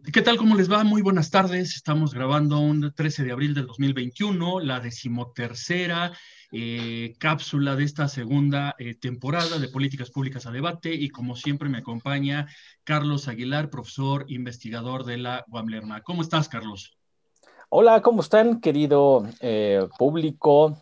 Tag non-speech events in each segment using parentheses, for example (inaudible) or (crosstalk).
¿Qué tal? ¿Cómo les va? Muy buenas tardes. Estamos grabando un 13 de abril del 2021, la decimotercera eh, cápsula de esta segunda eh, temporada de Políticas Públicas a Debate y como siempre me acompaña Carlos Aguilar, profesor investigador de la UAM ¿Cómo estás, Carlos? Hola, ¿cómo están, querido eh, público?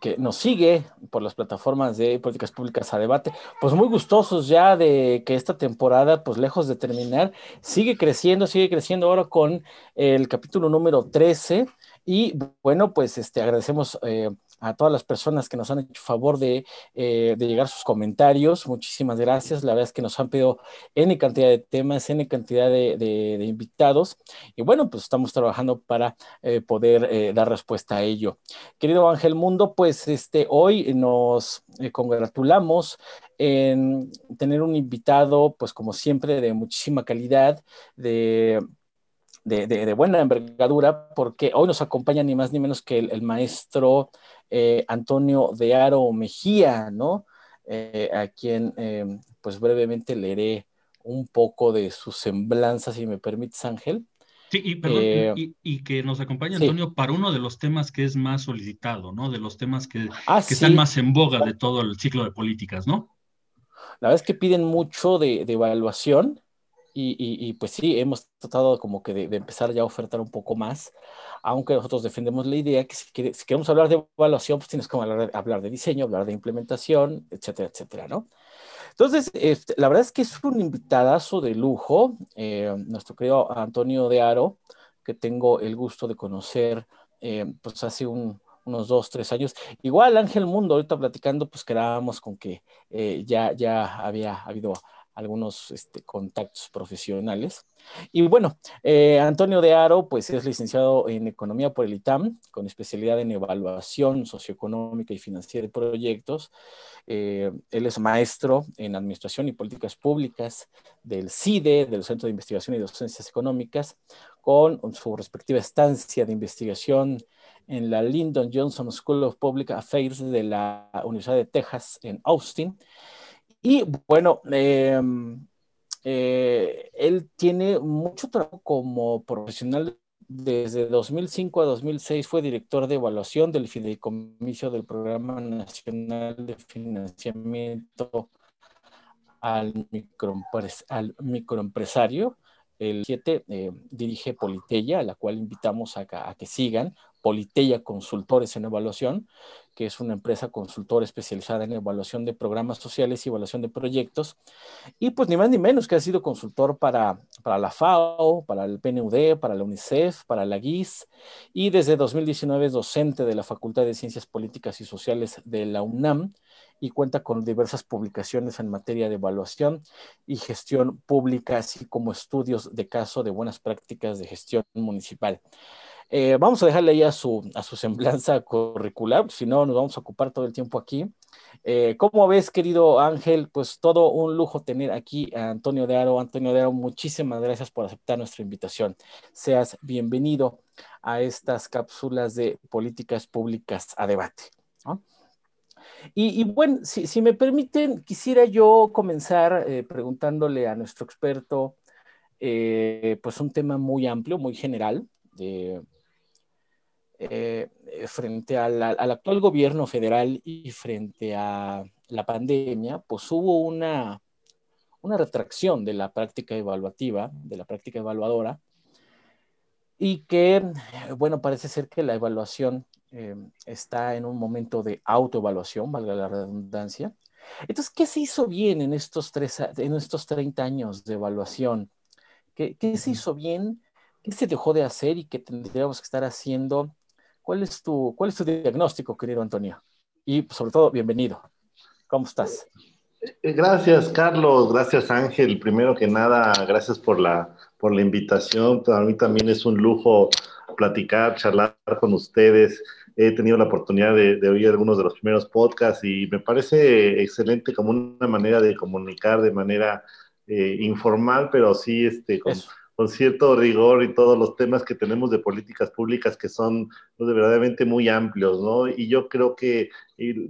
Que nos sigue por las plataformas de políticas públicas a debate, pues muy gustosos ya de que esta temporada, pues lejos de terminar, sigue creciendo, sigue creciendo ahora con el capítulo número 13 y bueno, pues este, agradecemos eh, a todas las personas que nos han hecho favor de, eh, de, llegar sus comentarios. Muchísimas gracias. La verdad es que nos han pedido N cantidad de temas, N cantidad de, invitados. Y bueno, pues estamos trabajando para eh, poder dar respuesta a ello. Querido Ángel Mundo, pues este, hoy nos congratulamos en tener un invitado, pues como siempre, de muchísima calidad, de de, buena envergadura, porque hoy nos acompaña ni más ni menos que el, maestro eh, Antonio de Aro Mejía, ¿no? Eh, a quien em, pues brevemente leeré un poco de su semblanza, si me permites, Ángel. Sí, y, perdón, y, eh, que nos acompaña Antonio para uno de los temas que es más solicitado, ¿no? De los temas que, ah, que están más en boga de todo el ciclo de políticas, ¿no? La verdad es que piden mucho de, de evaluación y, pues sí, hemos tratado como que de, empezar ya a ofertar un poco más, aunque nosotros defendemos la idea que si, queremos hablar de evaluación, pues tienes que hablar de, hablar de diseño, hablar de implementación, etcétera, etcétera, ¿no? Entonces, este, la verdad es que es un invitadazo de lujo, eh, nuestro querido Antonio de Aro, que tengo el gusto de conocer eh, pues hace unos dos, tres años. Igual Ángel Mundo, ahorita platicando, pues quedábamos con que eh, ya, ya había habido algunos este, contactos profesionales. Y bueno, eh, Antonio de Aro, pues es licenciado en Economía por el ITAM, con especialidad en Evaluación Socioeconómica y Financiera de Proyectos. Eh, él es maestro en Administración y Políticas Públicas del CIDE, del Centro de Investigación y Docencias Económicas, con su respectiva estancia de investigación en la Lyndon Johnson School of Public Affairs de la Universidad de Texas en Austin y bueno, em, eh, él tiene mucho trabajo como profesional. Desde 2005 a 2006 fue director de evaluación del Fideicomiso del Programa Nacional de Financiamiento al, microempresario. El 7 eh, dirige Politeya, a la cual invitamos a que sigan, Politeya Consultores en Evaluación, que es una empresa consultora especializada en evaluación de programas sociales y evaluación de proyectos. Y pues ni más ni menos que ha sido consultor para, para la FAO, para el PNUD, para la UNICEF, para la GIS y desde 2019 es docente de la Facultad de Ciencias Políticas y Sociales de la UNAM y cuenta con diversas publicaciones en materia de evaluación y gestión pública, así como estudios de caso de buenas prácticas de gestión municipal. Eh, vamos a dejarle ahí a su, su semblanza (laughs) curricular, si no nos vamos a ocupar todo el tiempo aquí. Eh, ¿Cómo ves, querido Ángel? Pues todo un lujo tener aquí a Antonio de Aro. Antonio de Aro, muchísimas gracias por aceptar nuestra invitación. Seas bienvenido a estas cápsulas de políticas públicas a debate. Y, bueno, si, me permiten, quisiera yo comenzar eh, preguntándole a nuestro experto, pues un tema muy amplio, muy general, de eh, frente al, actual gobierno federal y frente a la pandemia, pues hubo una, una retracción de la práctica evaluativa, de la práctica evaluadora, y que, bueno, parece ser que la evaluación eh, está en un momento de autoevaluación, valga la redundancia. Entonces, ¿qué se hizo bien en estos, tres, en estos 30 años de evaluación? ¿Qué, ¿Qué, se hizo bien? ¿Qué se dejó de hacer y qué tendríamos que estar haciendo ¿Cuál es tu, cuál es tu diagnóstico, querido Antonio? Y sobre todo, bienvenido. ¿Cómo estás? Eh, gracias, Carlos. Gracias, Ángel. Primero que nada, gracias por la, por la invitación. Para mí también es un lujo platicar, charlar con ustedes. He tenido la oportunidad de, oír algunos de los primeros podcasts y me parece excelente como una manera de comunicar de manera eh, informal, pero sí este, con, con cierto rigor y todos los temas que tenemos de políticas públicas que son pues, verdaderamente muy amplios, ¿no? Y yo creo que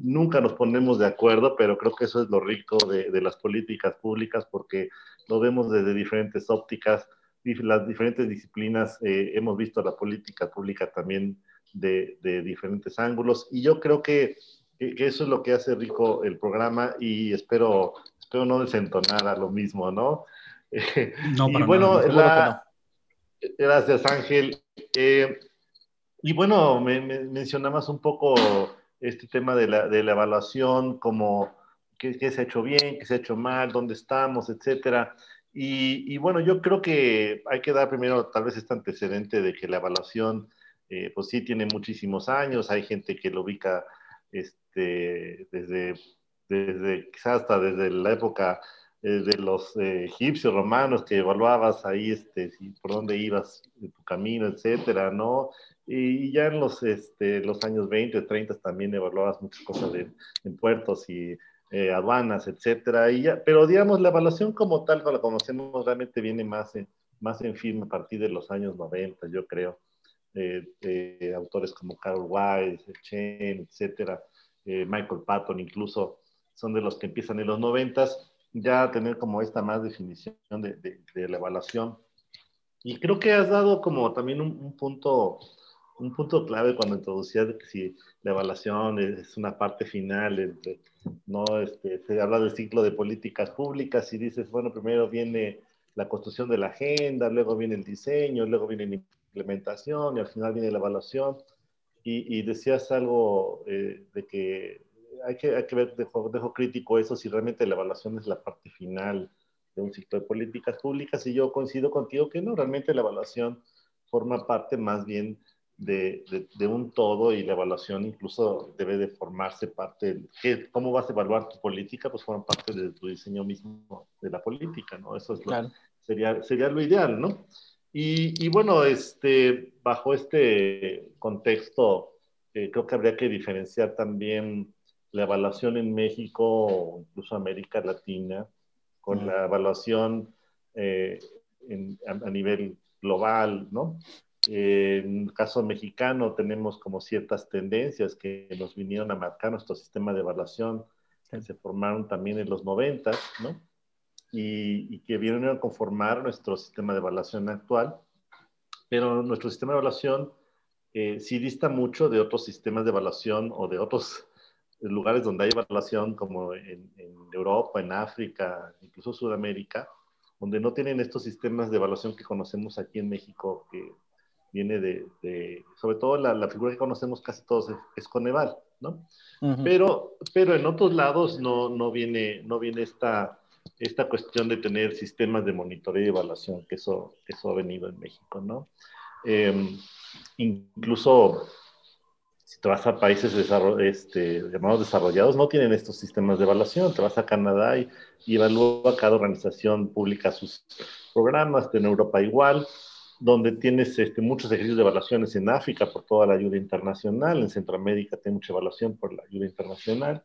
nunca nos ponemos de acuerdo, pero creo que eso es lo rico de, las políticas públicas porque lo vemos desde diferentes ópticas, las diferentes disciplinas, eh, hemos visto la política pública también de, de, diferentes ángulos y yo creo que, que, eso es lo que hace rico el programa y espero, espero no desentonar a lo mismo, ¿no? (laughs) No, y bueno, la, gracias Ángel. Eh, y bueno, me, me, mencionabas un poco este tema de la, de la evaluación, como qué, qué, se ha hecho bien, qué se ha hecho mal, dónde estamos, etcétera. Y, y, bueno, yo creo que hay que dar primero tal vez este antecedente de que la evaluación, eh, pues sí tiene muchísimos años, hay gente que lo ubica este, desde, desde quizás hasta desde la época eh, de los eh, egipcios, romanos, que evaluabas ahí este, si, por dónde ibas tu camino, etcétera, ¿no? Y ya en los, este, los años 20, 30 también evaluabas muchas cosas de, en puertos y eh, aduanas, etcétera. Y ya, pero digamos, la evaluación como tal, como la conocemos, realmente viene más en, más en firme a partir de los años 90, yo creo. Eh, autores como Carol Wise, Chen, etcétera, eh, Michael Patton incluso, son de los que empiezan en los 90 ya tener como esta más definición de, de, de, la evaluación. Y creo que has dado como también un, un punto un punto clave cuando introducías que si la evaluación es una parte final, entre, no este, se habla del ciclo de políticas públicas y dices, bueno, primero viene la construcción de la agenda, luego viene el diseño, luego viene la implementación y al final viene la evaluación. Y, y decías algo eh, de que hay que, hay que ver, dejo, dejo crítico eso, si realmente la evaluación es la parte final de un ciclo de políticas públicas y yo coincido contigo que no, realmente la evaluación forma parte más bien de, de, de, un todo y la evaluación incluso debe de formarse parte, de, ¿cómo vas a evaluar tu política? Pues forma parte de tu diseño mismo de la política, ¿no? Eso es lo, claro. sería, sería lo ideal, ¿no? Y, y, bueno, este, bajo este contexto, eh, creo que habría que diferenciar también la evaluación en México o incluso América Latina con mm. la evaluación eh, en, a, a nivel global, ¿no? en el caso mexicano tenemos como ciertas tendencias que nos vinieron a marcar nuestro sistema de evaluación, que se formaron también en los 90, ¿no? Y, y, que vinieron a conformar nuestro sistema de evaluación actual. Pero nuestro sistema de evaluación eh, sí dista mucho de otros sistemas de evaluación o de otros lugares donde hay evaluación, como en, en Europa, en África, incluso Sudamérica, donde no tienen estos sistemas de evaluación que conocemos aquí en México, que viene de, de sobre todo la, la, figura que conocemos casi todos es, es Coneval, ¿no? Uh -huh. pero, pero en otros lados no, no, viene, no viene esta, esta cuestión de tener sistemas de monitoreo y evaluación, que eso, eso ha venido en México, ¿no? Eh, incluso si te vas a países desarroll este, llamados desarrollados, no tienen estos sistemas de evaluación. Te vas a Canadá y, y evalúa cada organización pública sus programas, en Europa igual donde tienes este, muchos ejercicios de evaluaciones en África por toda la ayuda internacional, en Centroamérica tiene mucha evaluación por la ayuda internacional.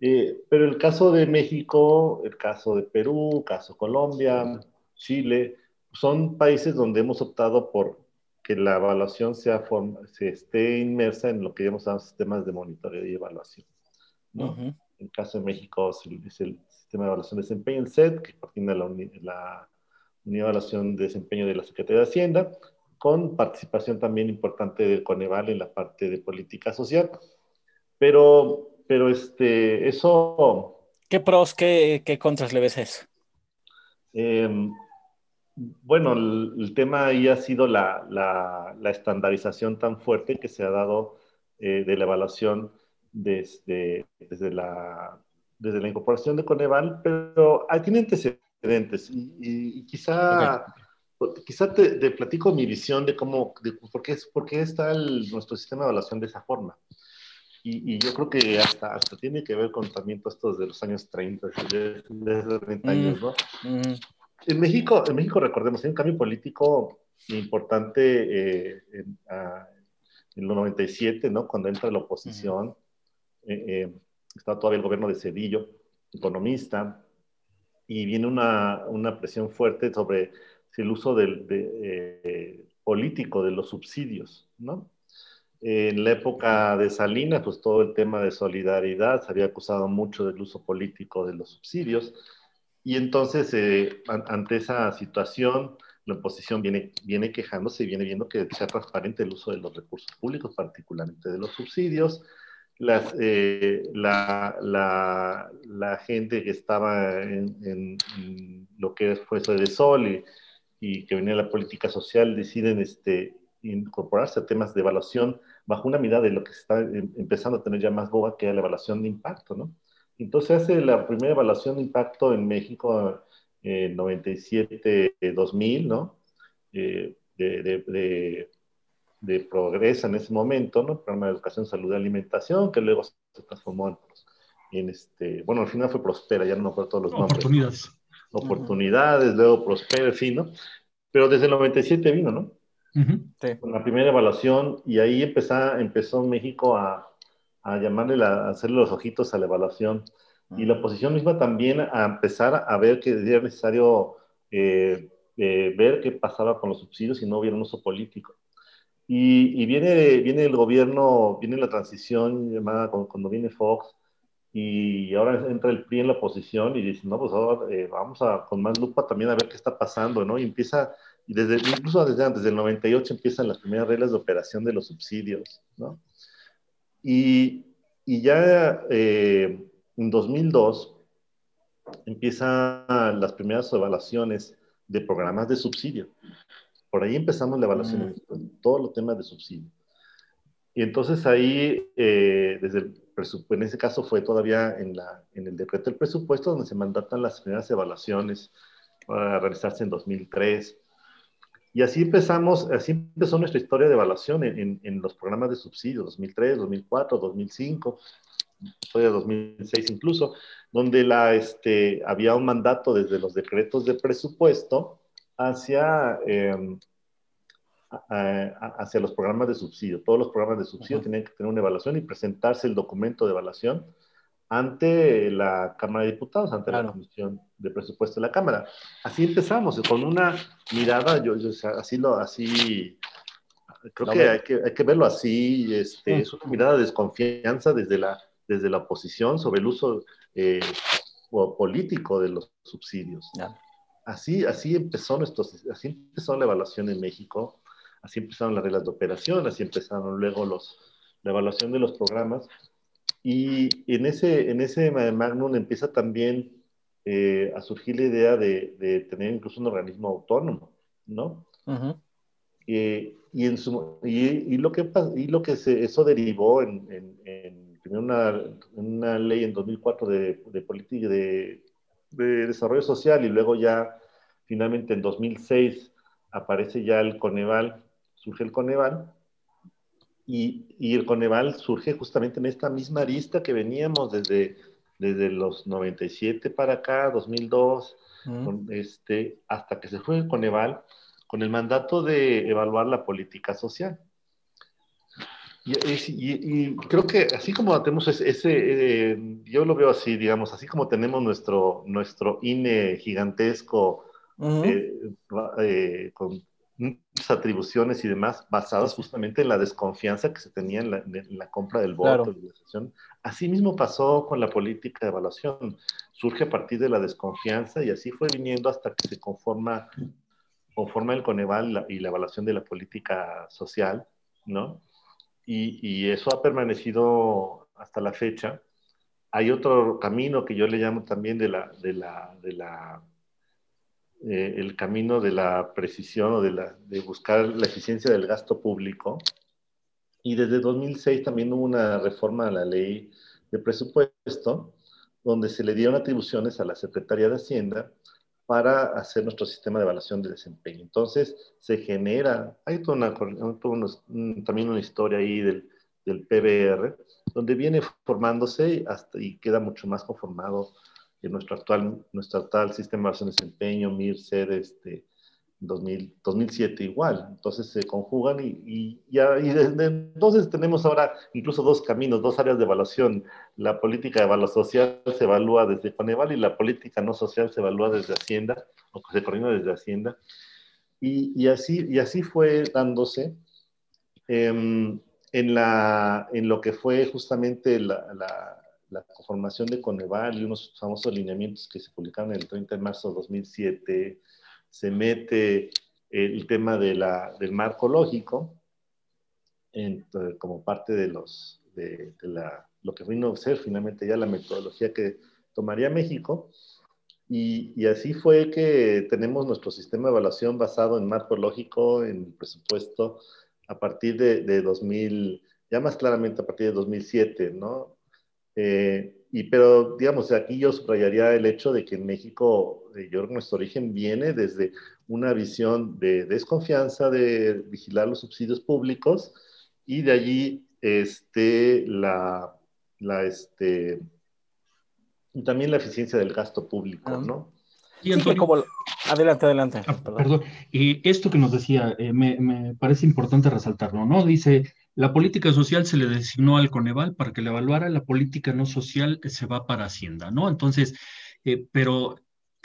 Eh, pero el caso de México, el caso de Perú, caso Colombia, Chile, son países donde hemos optado por que la evaluación sea forma, se esté inmersa en lo que llamamos sistemas de monitoreo y evaluación. ¿no? Uh -huh. En el caso de México es el, es el, sistema de evaluación de desempeño, el SED, que coordina la, la una evaluación de desempeño de la Secretaría de Hacienda, con participación también importante de Coneval en la parte de política social. Pero, pero este, eso... ¿Qué pros, qué, qué contras le ves a eso? Eh, bueno, el, el, tema ahí ha sido la, la, la, estandarización tan fuerte que se ha dado eh, de la evaluación desde, desde, la, desde la incorporación de Coneval, pero hay, tiene antecedentes. Y, y, y quizá, okay. quizá te, te, platico mi visión de cómo, de por, qué, por qué está el, nuestro sistema de evaluación de esa forma. Y, y, yo creo que hasta, hasta tiene que ver con también estos de los años 30, de, de 30 años, ¿no? Mm. En, México, en México, recordemos, hay un cambio político importante eh, en, a, en los 97, ¿no? Cuando entra la oposición, mm. eh, eh, está todavía el gobierno de Cedillo, economista, y viene una, una presión fuerte sobre el uso del, de, eh, político de los subsidios, ¿no? En la época de Salinas, pues todo el tema de solidaridad se había acusado mucho del uso político de los subsidios Y entonces, eh, ante esa situación, la oposición viene, viene quejándose y viene viendo que sea transparente el uso de los recursos públicos, particularmente de los subsidios. Las, eh, la, la, la, gente que estaba en, en, lo que fue eso de Sol y, y, que venía de la política social deciden este, incorporarse a temas de evaluación bajo una mirada de lo que se está em, empezando a tener ya más boga, que la evaluación de impacto, ¿no? Entonces hace la primera evaluación de impacto en México en 97-2000, ¿no? Eh, de, de, de, Progresa en ese momento, ¿no? El programa de educación, salud y alimentación, que luego se transformó en, en este, bueno, al final fue Prospera, ya no me acuerdo todos los nombres. Oportunidades. Oportunidades, luego Prospera, en fin, ¿no? Pero desde el 97 vino, ¿no? Con la primera evaluación, y ahí empezó, empezó México a, a llamarle, a hacerle los ojitos a la evaluación. Y la oposición misma también a empezar a ver que era necesario eh, eh, ver qué pasaba con los subsidios y no hubiera un uso político. Y, y, viene, viene el gobierno, viene la transición llamada cuando, viene Fox, y ahora entra el PRI en la oposición y dice, no, pues ahora eh, vamos a con más lupa también a ver qué está pasando, ¿no? Y empieza y desde, incluso desde antes del 98 empiezan las primeras reglas de operación de los subsidios, ¿no? Y, y ya eh, en 2002 empiezan las primeras evaluaciones de programas de subsidio. Por ahí empezamos la evaluación mm. de todos los temas de subsidio. Y entonces ahí, eh, desde el en ese caso fue todavía en, la, en el decreto del presupuesto donde se mandatan las primeras evaluaciones para realizarse en 2003. Y así empezamos, así empezó nuestra historia de evaluación en, en, los programas de subsidio, 2003, 2004, 2005, historia de 2006 incluso, donde la, este, había un mandato desde los decretos de presupuesto hacia, eh, hacia los programas de subsidio. Todos los programas de subsidio tenían que tener una evaluación y presentarse el documento de evaluación ante la Cámara de Diputados, ante la Comisión de Presupuesto de la Cámara. Así empezamos, con una mirada, yo, yo así lo, así, creo que hay, que hay, que verlo así, este, mm. es una mirada de desconfianza desde la, desde la oposición sobre el uso eh, político de los subsidios. Así, así, empezó nuestro, así empezó la evaluación en México, así empezaron las reglas de operación, así empezaron luego los, la evaluación de los programas, y en ese, en ese Magnum empieza también eh, a surgir la idea de, de, tener incluso un organismo autónomo, ¿no? y, en su, y, lo que, y lo que se, eso derivó en, en, una, una, ley en 2004 de, de política de, de, desarrollo social y luego ya finalmente en 2006 aparece ya el Coneval, surge el Coneval y, el Coneval surge justamente en esta misma arista que veníamos desde, desde los 97 para acá, 2002, este, hasta que se fue el Coneval con el mandato de evaluar la política social. Y, creo que así como tenemos ese, eh, yo lo veo así, digamos, así como tenemos nuestro, nuestro INE gigantesco eh, eh, con muchas atribuciones y demás basadas justamente en la desconfianza que se tenía en la, compra del voto. Claro. Así mismo pasó con la política de evaluación. Surge a partir de la desconfianza y así fue viniendo hasta que se conforma, conforma el Coneval y la evaluación de la política social, ¿no? Y, y eso ha permanecido hasta la fecha. Hay otro camino que yo le llamo también de la, de la, de la eh, el camino de la precisión o de, la, de buscar la eficiencia del gasto público. Y desde 2006 también hubo una reforma a la ley de presupuesto, donde se le dieron atribuciones a la Secretaría de Hacienda para hacer nuestro sistema de evaluación de desempeño. Entonces se genera, hay también una historia ahí del, del PBR, donde viene formándose hasta, y queda mucho más conformado en nuestro actual, nuestro actual sistema de desempeño, MIR, este, 2000, 2007 igual. Entonces se conjugan y, y, ya, y desde entonces tenemos ahora incluso dos caminos, dos áreas de evaluación. La política de evaluación social se evalúa desde Coneval y la política no social se evalúa desde Hacienda, o se coordina desde Hacienda. Y, y así, y así fue dándose eh, en, la, en lo que fue justamente la, la la conformación de Coneval y unos famosos lineamientos que se publicaron el 30 de marzo de 2007, se mete el tema del marco lógico como parte de, lo que vino a ser finalmente ya la metodología que tomaría México. Y, y, así fue que tenemos nuestro sistema de evaluación basado en marco lógico, en presupuesto, a partir de, de 2000, ya más claramente a partir de 2007, ¿no? Eh, y pero, digamos, aquí yo subrayaría el hecho de que en México, eh, yo nuestro origen viene desde una visión de desconfianza de vigilar los subsidios públicos y de allí este, la, la este, y también la eficiencia del gasto público, ¿no? Sí, como... Adelante, adelante. Ah, perdón. Y esto que nos decía, eh, me, me, parece importante resaltarlo, ¿no? Dice, la política social se le designó al Coneval para que le evaluara, la política no social se va para Hacienda, ¿no? Entonces, eh, pero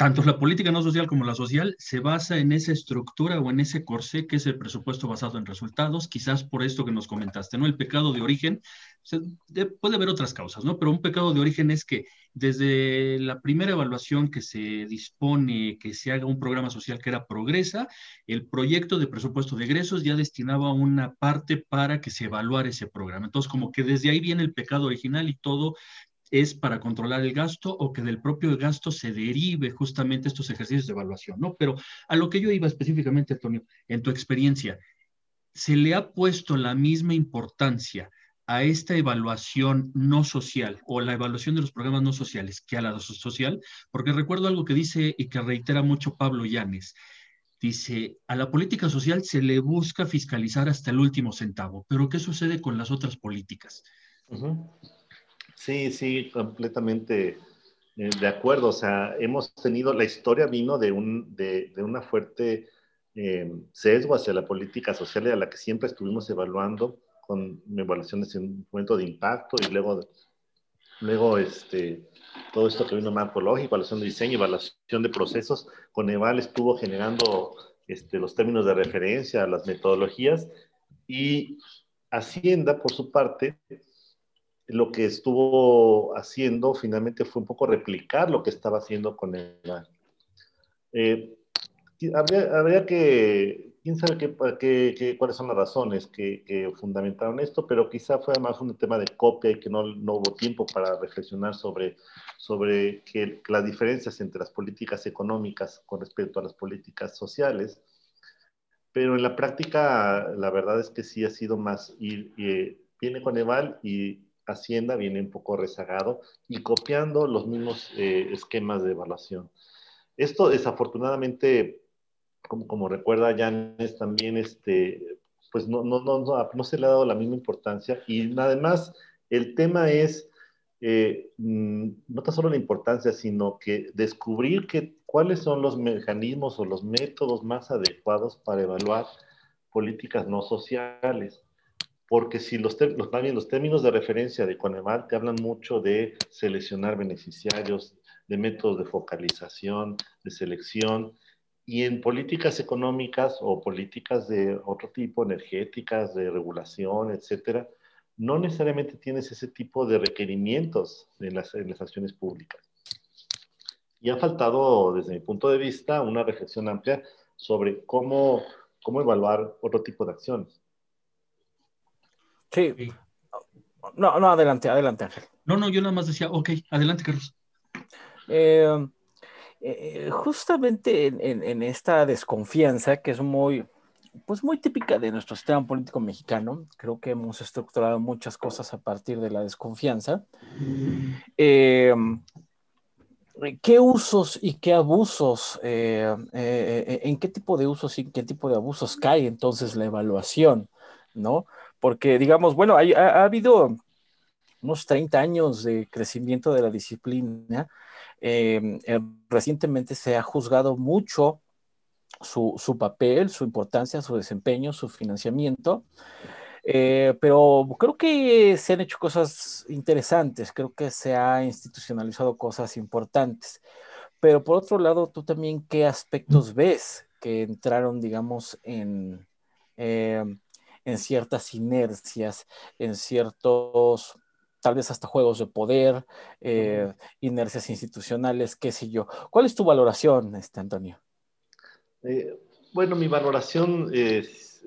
tanto la política no social como la social se basa en esa estructura o en ese corsé que es el presupuesto basado en resultados, quizás por esto que nos comentaste, ¿no? El pecado de origen, puede haber otras causas, ¿no? Pero un pecado de origen es que desde la primera evaluación que se dispone que se haga un programa social que era Progresa, el proyecto de presupuesto de egresos ya destinaba una parte para que se evaluara ese programa. Entonces, como que desde ahí viene el pecado original y todo es para controlar el gasto o que del propio gasto se derive justamente estos ejercicios de evaluación, ¿no? Pero a lo que yo iba específicamente, Antonio, en tu experiencia, ¿se le ha puesto la misma importancia a esta evaluación no social o la evaluación de los programas no sociales que a la social? Porque recuerdo algo que dice y que reitera mucho Pablo Llanes. Dice, a la política social se le busca fiscalizar hasta el último centavo, pero ¿qué sucede con las otras políticas? Sí, sí, completamente eh, de acuerdo. O sea, hemos tenido, la historia vino de, un, de, una fuerte eh, sesgo hacia la política social y a la que siempre estuvimos evaluando con evaluaciones en un momento de impacto y luego, luego este, todo esto que vino marco lógico, evaluación de diseño, evaluación de procesos. Con Eval estuvo generando este, los términos de referencia, las metodologías y Hacienda, por su parte, lo que estuvo haciendo finalmente fue un poco replicar lo que estaba haciendo con el... Eh, habría, que, quién sabe qué, cuáles son las razones que, fundamentaron esto, pero quizá fue más un tema de copia y que no, no hubo tiempo para reflexionar sobre, sobre que, las diferencias entre las políticas económicas con respecto a las políticas sociales. Pero en la práctica, la verdad es que sí ha sido más ir, eh, viene con Eval y Hacienda viene un poco rezagado y copiando los mismos eh, esquemas de evaluación. Esto desafortunadamente, como, recuerda Janes, también este, pues no, se le ha dado la misma importancia y además el tema es eh, mm, no tan solo la importancia, sino que descubrir que, cuáles son los mecanismos o los métodos más adecuados para evaluar políticas no sociales porque si los, los, los términos de referencia de Coneval te hablan mucho de seleccionar beneficiarios, de métodos de focalización, de selección, y en políticas económicas o políticas de otro tipo, energéticas, de regulación, etcétera, no necesariamente tienes ese tipo de requerimientos en las, en las acciones públicas. Y ha faltado, desde mi punto de vista, una reflexión amplia sobre cómo, cómo evaluar otro tipo de acciones. Sí. No, no, adelante, adelante, Ángel. No, no, yo nada más decía, ok, adelante, Carlos. Eh, eh, justamente en, esta desconfianza que es muy, pues muy típica de nuestro sistema político mexicano, creo que hemos estructurado muchas cosas a partir de la desconfianza. Eh, ¿Qué usos y qué abusos, en qué tipo de usos y qué tipo de abusos cae entonces la evaluación, ¿no? Porque digamos, bueno, ha, habido unos 30 años de crecimiento de la disciplina. Em, eh, recientemente se ha juzgado mucho su, papel, su importancia, su desempeño, su financiamiento. Eh, pero creo que se han hecho cosas interesantes, creo que se ha institucionalizado cosas importantes. Pero por otro lado, tú también, ¿qué aspectos ves que entraron, digamos, en, en ciertas inercias, en ciertos tal vez hasta juegos de poder, eh, inercias institucionales, qué sé yo. ¿Cuál es tu valoración, este, Antonio? Eh, bueno, mi valoración es,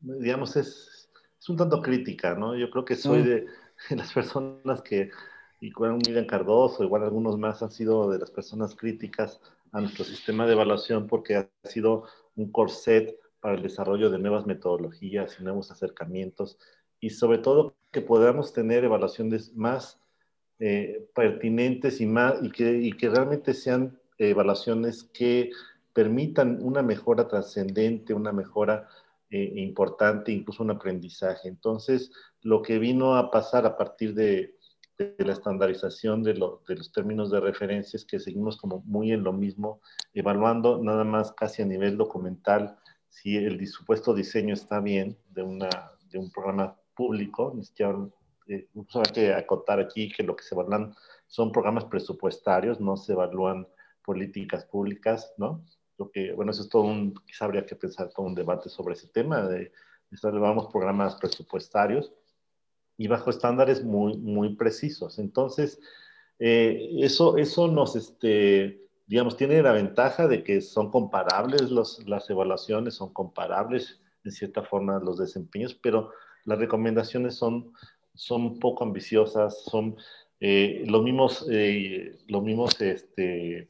digamos, es, es, un tanto crítica, ¿no? Yo creo que soy mm. de, las personas que, igual Miriam Cardoso, igual algunos más han sido de las personas críticas a nuestro sistema de evaluación porque ha sido un corset para el desarrollo de nuevas metodologías y nuevos acercamientos y sobre todo que podamos tener evaluaciones más eh, pertinentes y, más, y, que, y que realmente sean evaluaciones que permitan una mejora trascendente, una mejora eh, importante, incluso un aprendizaje. Entonces, lo que vino a pasar a partir de, de la estandarización de, de, los términos de referencia es que seguimos como muy en lo mismo, evaluando nada más casi a nivel documental si el supuesto diseño está bien de, una, de un programa público, eh, que acotar aquí que lo que se evalúan son programas presupuestarios, no se evalúan políticas públicas, ¿no? Lo que, bueno, eso es todo un, quizá habría que pensar todo un debate sobre ese tema, de, evaluamos programas presupuestarios, y bajo estándares muy, muy precisos. Entonces, eh, eso, eso nos, este, digamos, tiene la ventaja de que son comparables los, las evaluaciones, son comparables en cierta forma los desempeños, pero las recomendaciones son, son poco ambiciosas, son eh, los mismos, eh, los mismos este,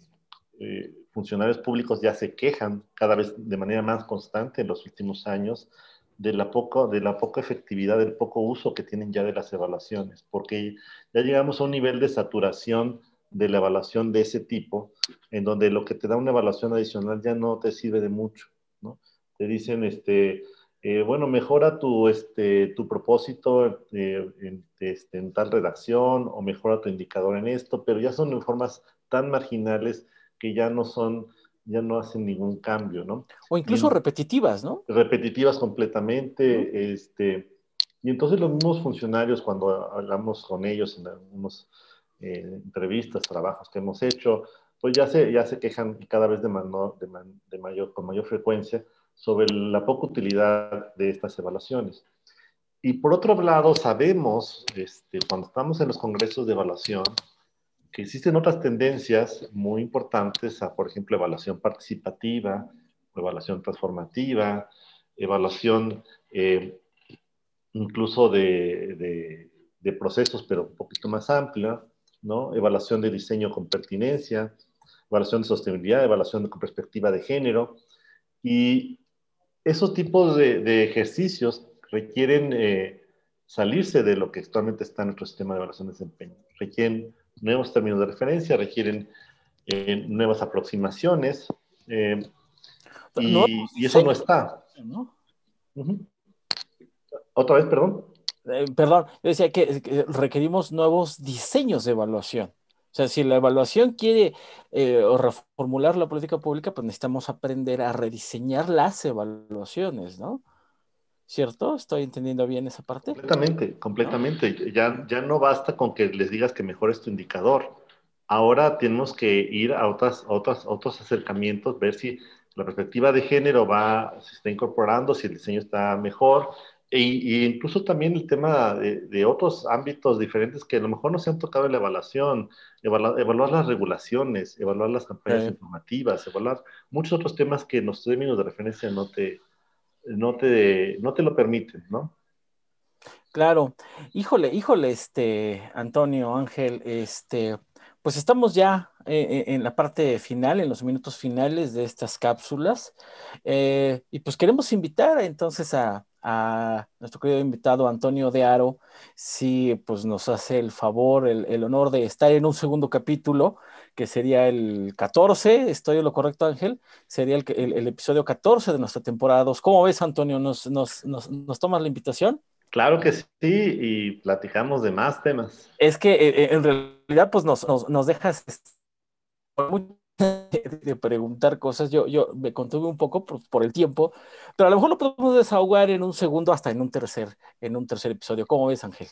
funcionarios públicos ya se quejan cada vez de manera más constante en los últimos años de la, poco, de la poca efectividad, del poco uso que tienen ya de las evaluaciones, porque ya llegamos a un nivel de saturación de la evaluación de ese tipo, en donde lo que te da una evaluación adicional ya no te sirve de mucho, ¿no? Te dicen, este, eh, bueno, mejora tu, este, tu propósito eh, en, este, en, tal redacción o mejora tu indicador en esto, pero ya son en formas tan marginales que ya no son ya no hacen ningún cambio, ¿no? O incluso repetitivas, ¿no? Repetitivas completamente, este, y entonces los mismos funcionarios, cuando hablamos con ellos en algunas eh, entrevistas, trabajos que hemos hecho, pues ya se, ya se quejan cada vez de, de, mayor, con mayor frecuencia sobre la poca utilidad de estas evaluaciones. Y por otro lado, sabemos, este, cuando estamos en los congresos de evaluación, que existen otras tendencias muy importantes a, por ejemplo, evaluación participativa, evaluación transformativa, evaluación eh, incluso de, de, procesos, pero un poquito más amplia, ¿no? Evaluación de diseño con pertinencia, evaluación de sostenibilidad, evaluación con perspectiva de género. Y esos tipos de, ejercicios requieren eh, salirse de lo que actualmente está en nuestro sistema de evaluación de desempeño. Requieren nuevos términos de referencia, requieren eh, nuevas aproximaciones, eh, y, eso no está. Otra vez, perdón. Eh, perdón, yo decía que, requerimos nuevos diseños de evaluación. O sea, si la evaluación quiere reformular la política pública, pues necesitamos aprender a rediseñar las evaluaciones, ¿no? ¿Cierto? ¿Estoy entendiendo bien esa parte? Completamente, completamente. Ya, ya no basta con que les digas que mejores tu indicador. Ahora tenemos que ir a, otras, otras, otros acercamientos, ver si la perspectiva de género va, se está incorporando, si el diseño está mejor, e, incluso también el tema de, otros ámbitos diferentes que a lo mejor no se han tocado en la evaluación, evaluar, las regulaciones, evaluar las campañas informativas, evaluar muchos otros temas que los términos de referencia no te, no te, no te lo permiten, ¿no? Claro, híjole, híjole, este, Antonio, Ángel, este, pues estamos ya eh, eh, en la parte final, en los minutos finales de estas cápsulas, eh, y pues queremos invitar entonces a, a nuestro querido invitado Antonio de Aro, si pues nos hace el favor, el, honor de estar en un segundo capítulo, que sería el 14, ¿estoy en lo correcto Ángel? Sería el, el, episodio 14 de nuestra temporada 2. ¿Cómo ves Antonio? ¿Nos, nos, nos, nos tomas la invitación? Claro que sí, y platicamos de más temas. Es que eh, eh, en realidad pues nos, nos, nos dejas (laughs) de preguntar cosas. Yo, yo me contuve un poco por, el tiempo, pero a lo mejor lo podemos desahogar en un segundo hasta en un tercer, en un tercer episodio. ¿Cómo ves, Ángel?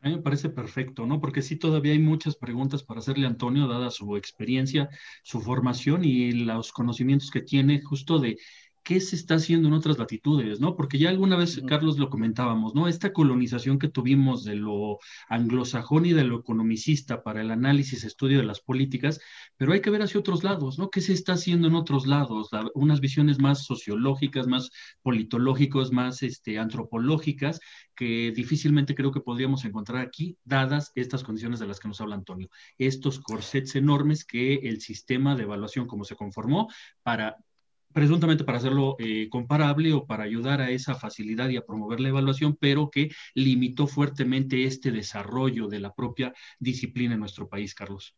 A mí me parece perfecto, ¿no? Porque sí todavía hay muchas preguntas para hacerle a Antonio, dada su experiencia, su formación y los conocimientos que tiene justo de qué se está haciendo en otras latitudes, ¿no? Porque ya alguna vez, Carlos, lo comentábamos, ¿no? Esta colonización que tuvimos de lo anglosajón y de lo economicista para el análisis, estudio de las políticas, pero hay que ver hacia otros lados, ¿no? ¿Qué se está haciendo en otros lados? unas visiones más sociológicas, más politológicas, más este, antropológicas, que difícilmente creo que podríamos encontrar aquí, dadas estas condiciones de las que nos habla Antonio. Estos corsets enormes que el sistema de evaluación como se conformó para presuntamente para hacerlo eh, comparable o para ayudar a esa facilidad y a promover la evaluación, pero que limitó fuertemente este desarrollo de la propia disciplina en nuestro país, Carlos.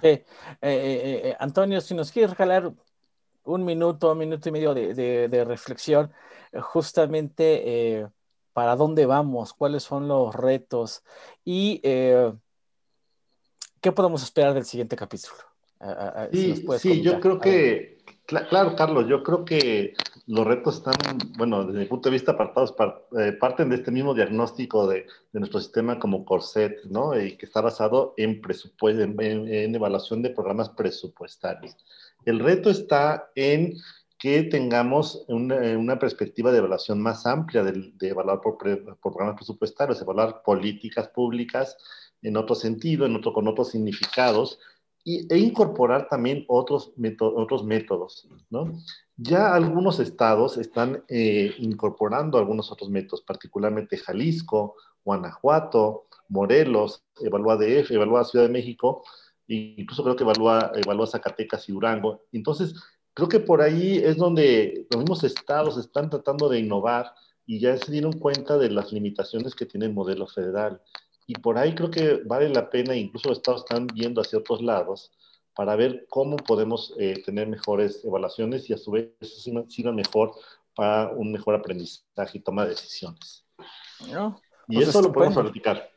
Eh, eh, Antonio, si nos quieres regalar un minuto, un minuto y medio de, reflexión, justamente para dónde vamos, cuáles son los retos y qué podemos esperar del siguiente capítulo. sí, sí yo creo que Claro, Carlos, yo creo que los retos están, bueno, desde mi punto de vista, apartados, eh, parten de este mismo diagnóstico de, nuestro sistema como corset, ¿no? Y que está basado en, presupuesto, en, evaluación de programas presupuestarios. El reto está en que tengamos una, perspectiva de evaluación más amplia de, evaluar por, programas presupuestarios, evaluar políticas públicas en otro sentido, en otro, con otros significados, e incorporar también otros, otros métodos, ¿no? Ya algunos estados están eh, incorporando algunos otros métodos, particularmente Jalisco, Guanajuato, Morelos, Evalúa DF, Evalúa Ciudad de México, e incluso creo que evalúa, evalúa Zacatecas y Durango. Entonces, creo que por ahí es donde los mismos estados están tratando de innovar y ya se dieron cuenta de las limitaciones que tiene el modelo federal y por ahí creo que vale la pena, incluso los estados están viendo hacia otros lados, para ver cómo podemos eh, tener mejores evaluaciones y a su vez sirva mejor para un mejor aprendizaje y toma de decisiones. y pues eso lo podemos platicar.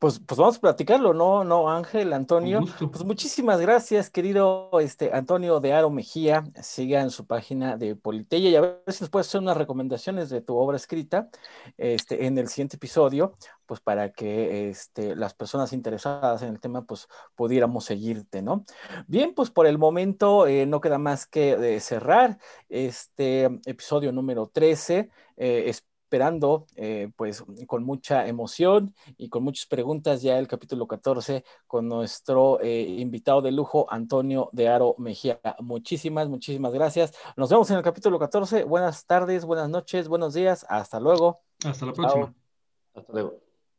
Pues, pues vamos a platicarlo, ¿no? No, Ángel, Antonio. Pues muchísimas gracias, querido este, Antonio de Aro Mejía. Sigan su página de Politeya y a ver si nos puedes hacer unas recomendaciones de tu obra escrita este, en el siguiente episodio, pues para que este, las personas interesadas en el tema, pues pudiéramos seguirte, ¿no? Bien, pues por el momento eh, no queda más que eh, cerrar este episodio número 13. Eh, esperando eh, pues con mucha emoción y con muchas preguntas ya el capítulo 14 con nuestro eh, invitado de lujo Antonio de Aro Mejía. Muchísimas, muchísimas gracias. Nos vemos en el capítulo 14. Buenas tardes, buenas noches, buenos días. Hasta luego. Hasta la próxima. Hasta luego.